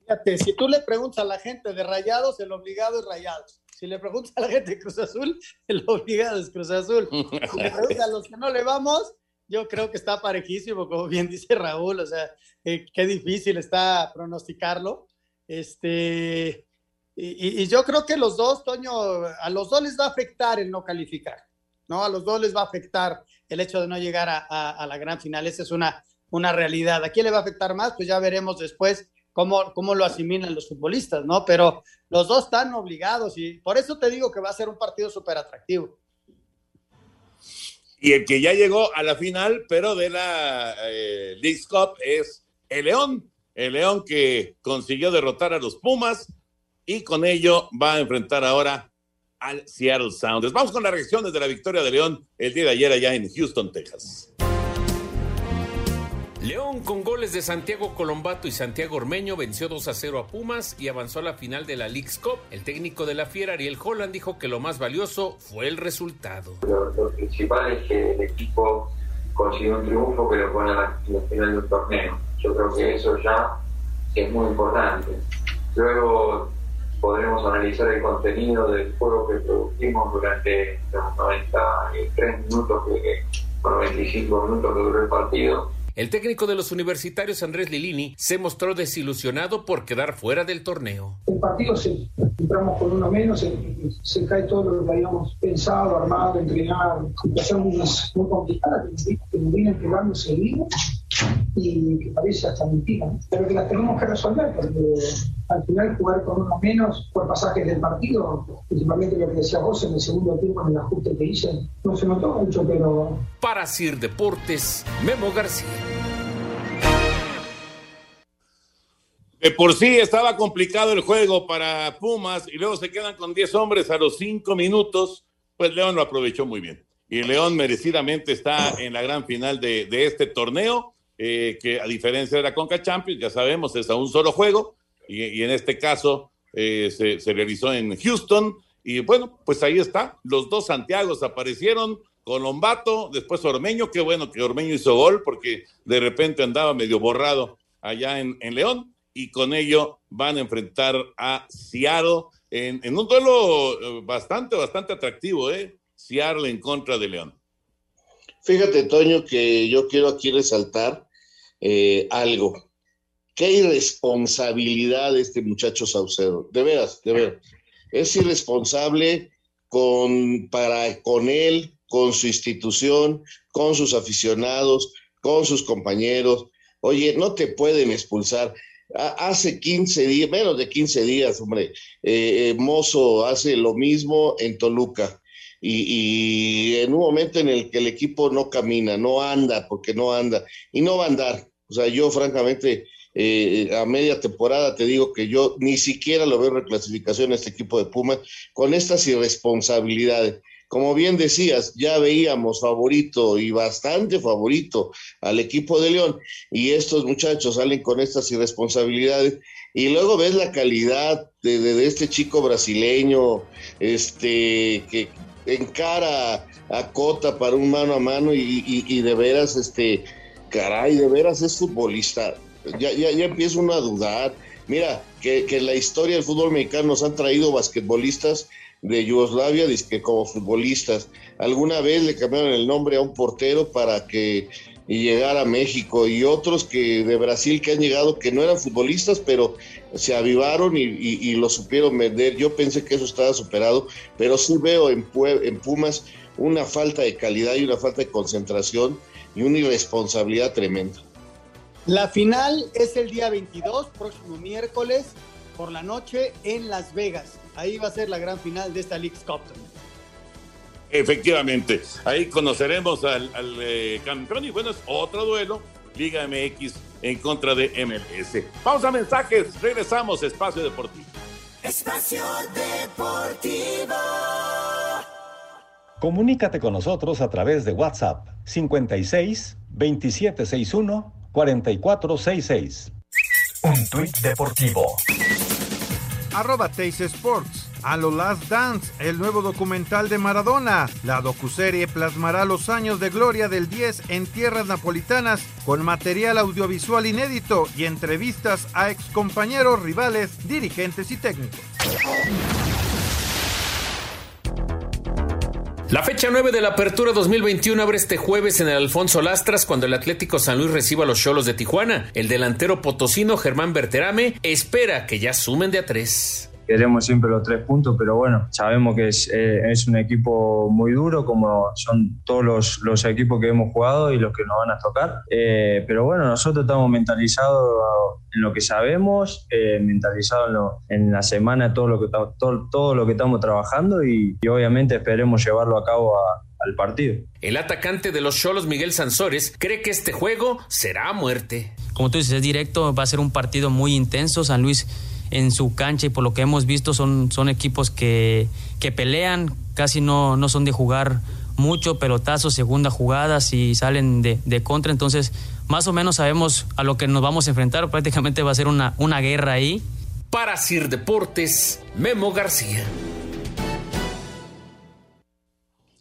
Fíjate, si tú le preguntas a la gente de Rayados, el obligado es Rayados. Si le preguntas a la gente de Cruz Azul, el obligado es Cruz Azul. Si le a los que no le vamos, yo creo que está parejísimo, como bien dice Raúl, o sea, eh, qué difícil está pronosticarlo. Este, y, yo creo que los dos, Toño, a los dos les va a afectar el no calificar, ¿no? A los dos les va a afectar el hecho de no llegar a, la gran final. Esa es una, una realidad. ¿A quién le va a afectar más? Pues ya veremos después cómo, cómo lo asimilan los futbolistas, ¿no? Pero los dos están obligados y por eso te digo que va a ser un partido súper atractivo. Y el que ya llegó a la final, pero de la eh, Cup, es el León. El León que consiguió derrotar a los Pumas y con ello va a enfrentar ahora al Seattle Sounders. Vamos con las reacciones de la victoria de León el día de ayer allá en Houston, Texas. León con goles de Santiago Colombato y Santiago Ormeño venció 2 a 0 a Pumas y avanzó a la final de la League's Cup. El técnico de la Fiera, Ariel Holland, dijo que lo más valioso fue el resultado. Lo, lo principal es que el equipo consiguió un triunfo que lo pone a la, la final del torneo. Yo creo que eso ya es muy importante. Luego podremos analizar el contenido del juego que producimos durante los 93 minutos que, 95 minutos que duró el partido. El técnico de los universitarios, Andrés Lilini, se mostró desilusionado por quedar fuera del torneo. El partido se entramos con uno menos, se, se cae todo lo que habíamos pensado, armado, entrenado. Situación muy, muy complicada que, nos viene pegando seguido y que parece hasta mentira, ¿no? pero que la tenemos que resolver porque al final jugar con uno menos por pasajes del partido, principalmente lo que decía vos en el segundo tiempo en el ajuste que hice, no se notó mucho, pero... Para Sir Deportes, Memo García. De por sí estaba complicado el juego para Pumas y luego se quedan con 10 hombres a los 5 minutos, pues León lo aprovechó muy bien. Y León merecidamente está en la gran final de, de este torneo, eh, que a diferencia de la Conca Champions, ya sabemos, es a un solo juego, y, en este caso eh, se, se realizó en Houston. Y bueno, pues ahí está, los dos Santiagos aparecieron, Colombato, después Ormeño, qué bueno que Ormeño hizo gol porque de repente andaba medio borrado allá en, en León y con ello van a enfrentar a Seattle en, en un duelo eh, bastante, bastante atractivo, ¿eh? Seattle en contra de León. Fíjate, Toño, que yo quiero aquí resaltar eh, algo. Qué irresponsabilidad de este muchacho Saucedo. De veras, de veras. Es irresponsable con, para, con él, con su institución, con sus aficionados, con sus compañeros. Oye, no te pueden expulsar. Hace 15 días, menos de 15 días, hombre, eh, eh, Mozo hace lo mismo en Toluca. Y, en un momento en el que el equipo no camina, no anda, porque no anda, y no va a andar. O sea, yo francamente, eh, a media temporada te digo que yo ni siquiera lo veo reclasificación a este equipo de Pumas con estas irresponsabilidades. Como bien decías, ya veíamos favorito y bastante favorito al equipo de León y estos muchachos salen con estas irresponsabilidades y luego ves la calidad de, de, de este chico brasileño, este, que encara a Cota para un mano a mano y, de veras, este, caray, de veras es futbolista. Ya, ya, ya empieza uno a dudar. Mira, que, que la historia del fútbol mexicano nos han traído basquetbolistas de Yugoslavia que como futbolistas. Alguna vez le cambiaron el nombre a un portero para que llegara a México y otros que de Brasil que han llegado que no eran futbolistas, pero se avivaron y, y, y lo supieron vender. Yo pensé que eso estaba superado, pero sí veo en, en Pumas una falta de calidad y una falta de concentración y una irresponsabilidad tremenda. La final es el día 22, próximo miércoles, por la noche en Las Vegas. Ahí va a ser la gran final de esta League Cup. Efectivamente, ahí conoceremos al, al eh, campeón y bueno, es otro duelo, Liga MX en contra de MLS. Vamos a mensajes, regresamos, Espacio Deportivo. Espacio Deportivo. Comunícate con nosotros a través de WhatsApp 56 2761 4466. Un tuit deportivo. Arroba Teis Sports. A lo Last Dance, el nuevo documental de Maradona. La docuserie plasmará los años de gloria del 10 en tierras napolitanas con material audiovisual inédito y entrevistas a excompañeros, rivales, dirigentes y técnicos. La fecha 9 de la Apertura 2021 abre este jueves en el Alfonso Lastras cuando el Atlético San Luis reciba a los Cholos de Tijuana. El delantero potosino Germán Berterame espera que ya sumen de a tres queremos siempre los tres puntos, pero bueno, sabemos que es, eh, es un equipo muy duro, como son todos los, los, equipos que hemos jugado y los que nos van a tocar. Eh, pero bueno, nosotros estamos mentalizados en lo que sabemos, eh, mentalizados en, lo, en, la semana, todo lo que, todo, todo lo que estamos trabajando y, y obviamente esperemos llevarlo a cabo a, al partido. El atacante de los Cholos, Miguel Sansores, cree que este juego será a muerte. Como tú dices, es directo, va a ser un partido muy intenso. San Luis en su cancha y por lo que hemos visto son, son equipos que, que pelean, casi no, no son de jugar mucho, pelotazos, segunda jugadas y salen de, de, contra, entonces más o menos sabemos a lo que nos vamos a enfrentar, prácticamente va a ser una, una guerra ahí. Para Sir Deportes, Memo García.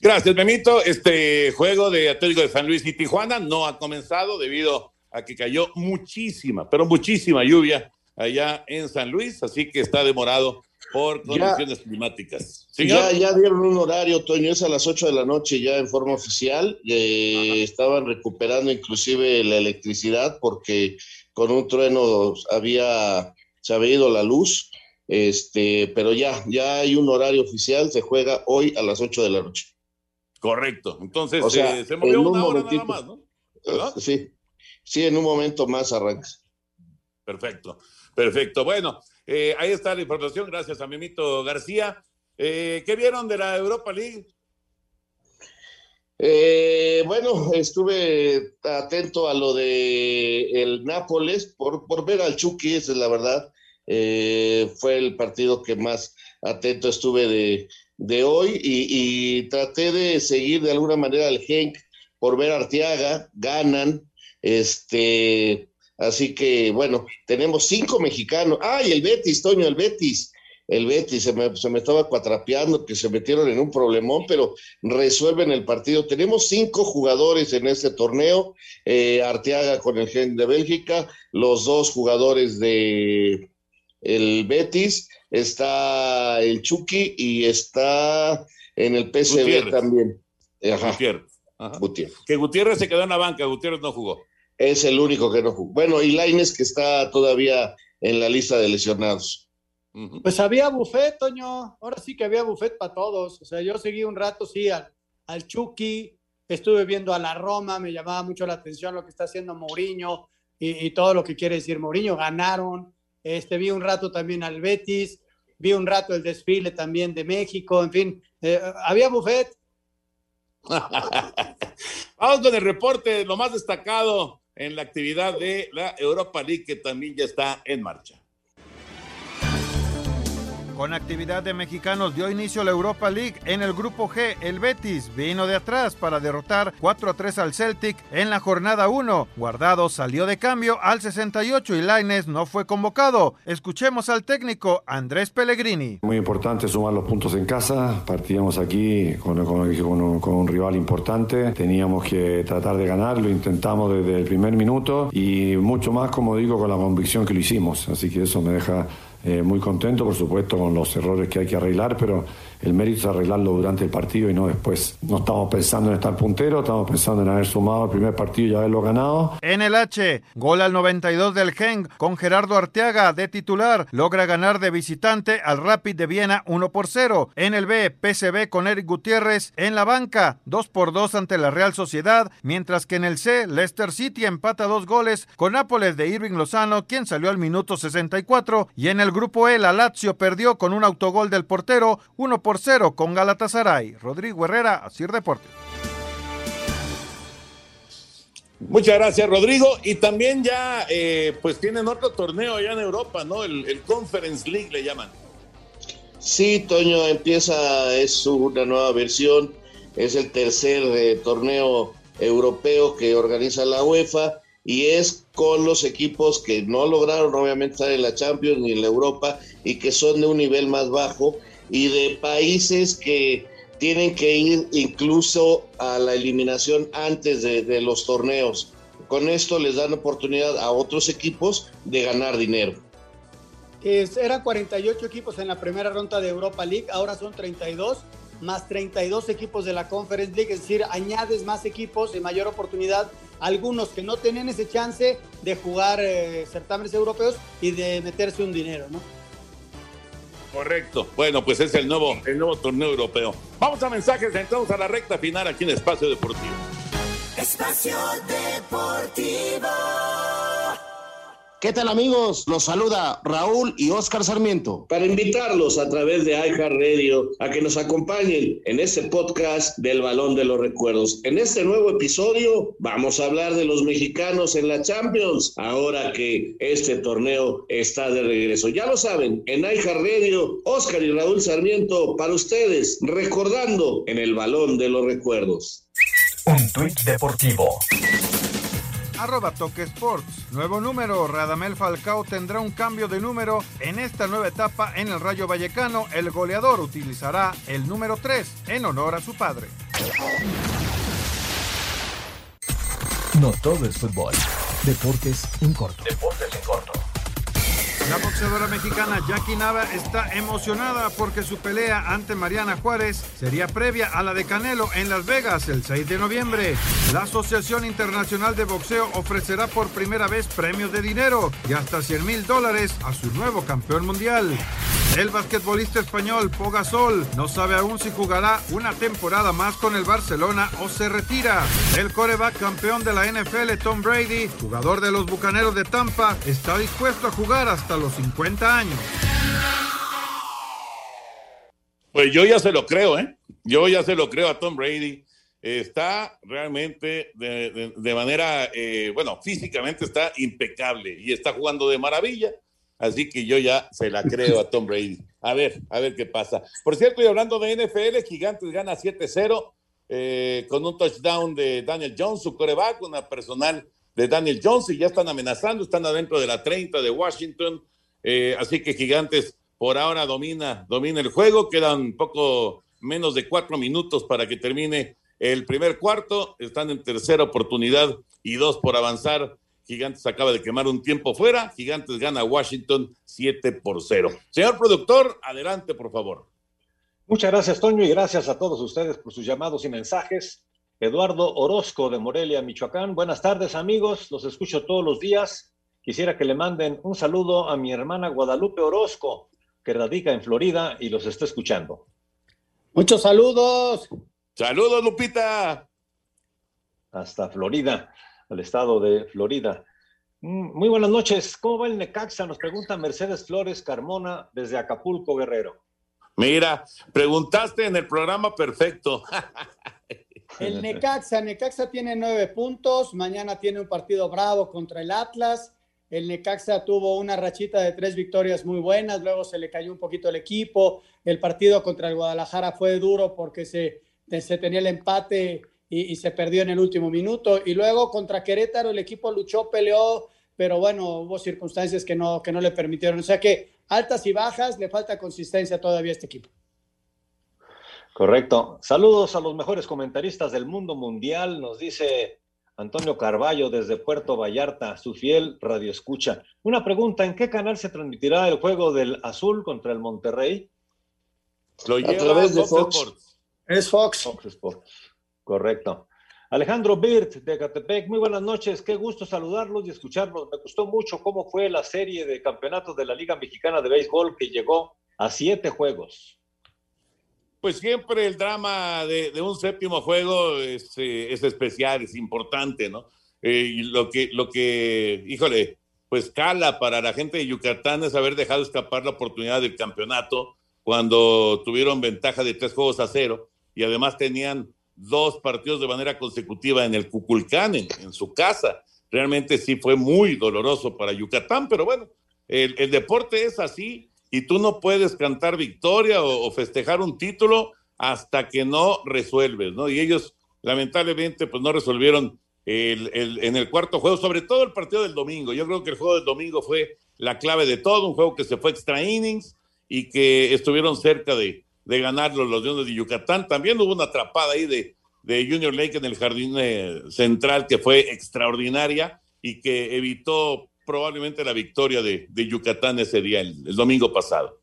Gracias, Memito. Este juego de Atlético de San Luis y Tijuana no ha comenzado debido a que cayó muchísima, pero muchísima lluvia allá en San Luis, así que está demorado por condiciones climáticas. Ya, ya dieron un horario, Toño, es a las 8 de la noche ya en forma oficial. Eh, estaban recuperando inclusive la electricidad porque con un trueno había, se había ido la luz, este, pero ya, ya hay un horario oficial, se juega hoy a las 8 de la noche. Correcto, entonces eh, se movió una hora nada más, ¿no? Sí, sí, en un momento más arranca. Perfecto, perfecto. Bueno, eh, ahí está la información, gracias a Mimito García. Eh, ¿Qué vieron de la Europa League? Eh, bueno, estuve atento a lo de el Nápoles por, por ver al Chucky, esa es la verdad. fue el partido que más atento estuve de, de hoy y, y, traté de seguir de alguna manera al Genk por ver a Arteaga, ganan, este, Así que, bueno, tenemos cinco mexicanos. ¡Ay, el Betis, Toño, el Betis! El Betis se me, se me estaba cuatrapeando, que se metieron en un problemón, pero resuelven el partido. Tenemos cinco jugadores en este torneo. Eh, Arteaga con el Gen de Bélgica, los dos jugadores de el Betis, está el Chucky y está en el PSV también. Ajá. Gutiérrez. Que Gutiérrez se quedó en la banca, Gutiérrez no jugó es el único que no jugó. Bueno, y Laines que está todavía en la lista de lesionados. Pues había buffet, Toño. Ahora sí que había buffet para todos. O sea, yo seguí un rato, sí, al, al Chucky, estuve viendo a la Roma, me llamaba mucho la atención lo que está haciendo Mourinho y, todo lo que quiere decir Mourinho. Ganaron. Este, vi un rato también al Betis, vi un rato el desfile también de México, en fin, eh, había buffet. Vamos con el reporte, lo más destacado en la actividad de la Europa League que también ya está en marcha. Con actividad de mexicanos dio inicio la Europa League en el grupo G. El Betis vino de atrás para derrotar 4 a 3 al Celtic en la jornada 1. Guardado salió de cambio al 68 y Laines no fue convocado. Escuchemos al técnico Andrés Pellegrini. Muy importante sumar los puntos en casa. Partíamos aquí con, un rival importante. Teníamos que tratar de ganar. Lo intentamos desde el primer minuto y mucho más, como digo, con la convicción que lo hicimos. Así que eso me deja eh, muy contento, por supuesto, con los errores que hay que arreglar, pero el mérito es arreglarlo durante el partido y no después. No estamos pensando en estar puntero, estamos pensando en haber sumado el primer partido y haberlo ganado. En el H, gol al 92 del Genk con Gerardo Arteaga de titular, logra ganar de visitante al Rapid de Viena 1 por 0. En el B, PSV con Eric Gutiérrez en la banca, 2 por 2 ante la Real Sociedad, mientras que en el C, Leicester City empata dos goles con Nápoles de Irving Lozano, quien salió al minuto 64, y en el grupo E, la Lazio perdió con un autogol del portero 1 por por cero con Galatasaray. Rodrigo Herrera, Asir Deportes. Muchas gracias, Rodrigo. Y también ya, eh, pues tienen otro torneo allá en Europa, ¿no? El, Conference League le llaman. Sí, Toño, empieza, es una nueva versión, es el tercer eh, torneo europeo que organiza la UEFA y es con los equipos que no lograron obviamente estar en la Champions ni en la Europa y que son de un nivel más bajo y de países que tienen que ir incluso a la eliminación antes de, los torneos. Con esto les dan oportunidad a otros equipos de ganar dinero. eran 48 equipos en la primera ronda de Europa League, ahora son 32, más 32 equipos de la Conference League, es decir, añades más equipos y mayor oportunidad algunos que no tienen ese chance de jugar eh, certámenes europeos y de meterse un dinero, ¿no? Correcto. Bueno, pues es el nuevo, el nuevo torneo europeo. Vamos a mensajes, entramos a la recta final aquí en Espacio Deportivo. Espacio Deportivo. ¿Qué tal amigos? Los saluda Raúl y Oscar Sarmiento. Para invitarlos a través de Radio a que nos acompañen en este podcast del Balón de los Recuerdos. En este nuevo episodio vamos a hablar de los mexicanos en la Champions, ahora que este torneo está de regreso. Ya lo saben, en Radio, Oscar y Raúl Sarmiento para ustedes, recordando en el Balón de los Recuerdos. Un tuit deportivo arroba Toque Sports. Nuevo número, Radamel Falcao tendrá un cambio de número en esta nueva etapa en el Rayo Vallecano. El goleador utilizará el número 3 en honor a su padre. No todo es fútbol. Deportes en corto. Deportes en corto. La boxeadora mexicana Jackie Nava está emocionada porque su pelea ante Mariana Juárez sería previa a la de Canelo en Las Vegas el 6 de noviembre. La Asociación Internacional de Boxeo ofrecerá por primera vez premios de dinero y hasta 100 mil dólares a su nuevo campeón mundial. El basquetbolista español Pogasol no sabe aún si jugará una temporada más con el Barcelona o se retira. El coreback campeón de la NFL Tom Brady, jugador de los Bucaneros de Tampa, está dispuesto a jugar hasta los 50 años. Pues yo ya se lo creo, ¿eh? Yo ya se lo creo a Tom Brady. Está realmente de, manera, eh, bueno, físicamente está impecable y está jugando de maravilla. Así que yo ya se la creo a Tom Brady. A ver, a ver qué pasa. Por cierto, y hablando de NFL, Gigantes gana 7-0 eh, con un touchdown de Daniel Jones, su coreback, una personal de Daniel Jones, y ya están amenazando, están adentro de la 30 de Washington. Eh, así que Gigantes por ahora domina, domina el juego. Quedan poco menos de cuatro minutos para que termine el primer cuarto. Están en tercera oportunidad y dos por avanzar Gigantes acaba de quemar un tiempo fuera. Gigantes gana Washington 7 por 0. Señor productor, adelante, por favor. Muchas gracias, Toño, y gracias a todos ustedes por sus llamados y mensajes. Eduardo Orozco de Morelia, Michoacán. Buenas tardes, amigos. Los escucho todos los días. Quisiera que le manden un saludo a mi hermana Guadalupe Orozco, que radica en Florida y los está escuchando. Muchos saludos. Saludos, Lupita. Hasta Florida al estado de Florida. Mm, muy buenas noches. ¿Cómo va el Necaxa? Nos pregunta Mercedes Flores Carmona desde Acapulco, Guerrero. Mira, preguntaste en el programa perfecto. El Necaxa, Necaxa tiene nueve puntos, mañana tiene un partido bravo contra el Atlas. El Necaxa tuvo una rachita de tres victorias muy buenas, luego se le cayó un poquito el equipo. El partido contra el Guadalajara fue duro porque se, tenía el empate y, se perdió en el último minuto. Y luego contra Querétaro el equipo luchó, peleó, pero bueno, hubo circunstancias que no, que no le permitieron. O sea que altas y bajas, le falta consistencia todavía a este equipo. Correcto. Saludos a los mejores comentaristas del mundo mundial, nos dice Antonio Carballo desde Puerto Vallarta, su fiel radio escucha. Una pregunta, ¿en qué canal se transmitirá el juego del Azul contra el Monterrey? Lo a través de Fox. Es Fox. Fox Sports. Correcto. Alejandro Birt de Catepec, muy buenas noches, qué gusto saludarlos y escucharlos. Me gustó mucho cómo fue la serie de campeonatos de la Liga Mexicana de Béisbol que llegó a siete juegos. Pues siempre el drama de, un séptimo juego es, eh, es, especial, es importante, ¿no? Eh, y lo que, lo que, híjole, pues cala para la gente de Yucatán es haber dejado escapar la oportunidad del campeonato cuando tuvieron ventaja de tres juegos a cero y además tenían dos partidos de manera consecutiva en el Cuculcán, en, su casa. Realmente sí fue muy doloroso para Yucatán, pero bueno, el, deporte es así y tú no puedes cantar victoria o, festejar un título hasta que no resuelves, ¿no? Y ellos lamentablemente pues no resolvieron en el cuarto juego, sobre todo el partido del domingo. Yo creo que el juego del domingo fue la clave de todo, un juego que se fue extra innings y que estuvieron cerca de, de ganarlo los Leones de Yucatán. También hubo una atrapada ahí de, Junior Lake en el jardín eh, central que fue extraordinaria y que evitó probablemente la victoria de, de Yucatán ese día, el, domingo pasado.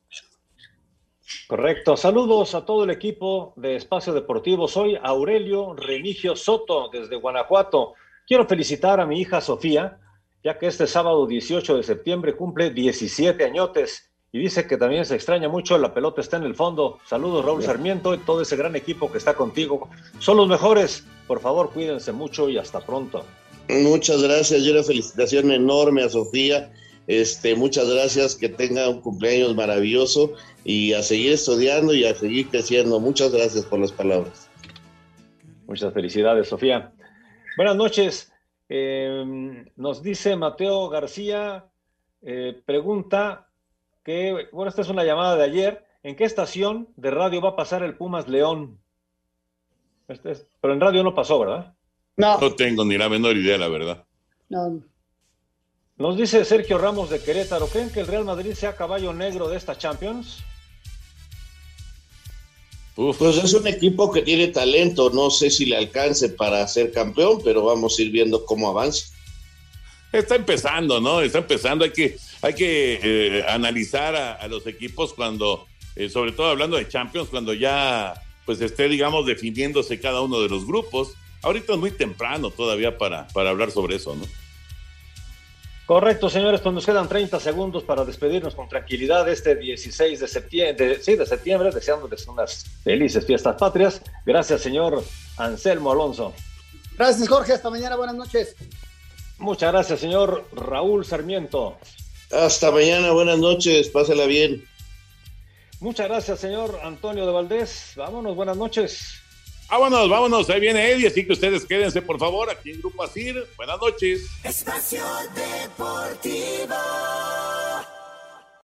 Correcto. Saludos a todo el equipo de Espacio Deportivo. Soy Aurelio Remigio Soto desde Guanajuato. Quiero felicitar a mi hija Sofía, ya que este sábado 18 de septiembre cumple 17 añotes y dice que también se extraña mucho, la pelota está en el fondo. Saludos Raúl Sarmiento y todo ese gran equipo que está contigo. Son los mejores. Por favor, cuídense mucho y hasta pronto. Muchas gracias y una felicitación enorme a Sofía. Este, muchas gracias, que tenga un cumpleaños maravilloso y a seguir estudiando y a seguir creciendo. Muchas gracias por las palabras. Muchas felicidades, Sofía. Buenas noches. Eh, nos dice Mateo García, eh, pregunta, bueno, esta es una llamada de ayer, ¿en qué estación de radio va a pasar el Pumas León? Este pero en radio no pasó, ¿verdad? No. No tengo ni la menor idea, la verdad. No. Nos dice Sergio Ramos de Querétaro, ¿creen que el Real Madrid sea caballo negro de esta Champions? Pues es un equipo que tiene talento, no sé si le alcance para ser campeón, pero vamos a ir viendo cómo avanza. Está empezando, ¿no? Está empezando, hay que, hay que eh, analizar a, los equipos cuando, eh, sobre todo hablando de Champions, cuando ya pues esté, digamos, definiéndose cada uno de los grupos. Ahorita es muy temprano todavía para, para hablar sobre eso, ¿no? Correcto, señores, pues nos quedan 30 segundos para despedirnos con tranquilidad este 16 de septiembre, sí, de septiembre, deseándoles unas felices fiestas patrias. Gracias, señor Anselmo Alonso. Gracias, Jorge. Hasta mañana. Buenas noches. Muchas gracias, señor Raúl Sarmiento. Hasta mañana. Buenas noches. Pásela bien. Muchas gracias, señor Antonio de Valdés. Vámonos. Buenas noches. Vámonos, vámonos, ahí viene Eddie, así que ustedes quédense por favor aquí en Grupo Asir. Buenas noches. Espacio Deportivo.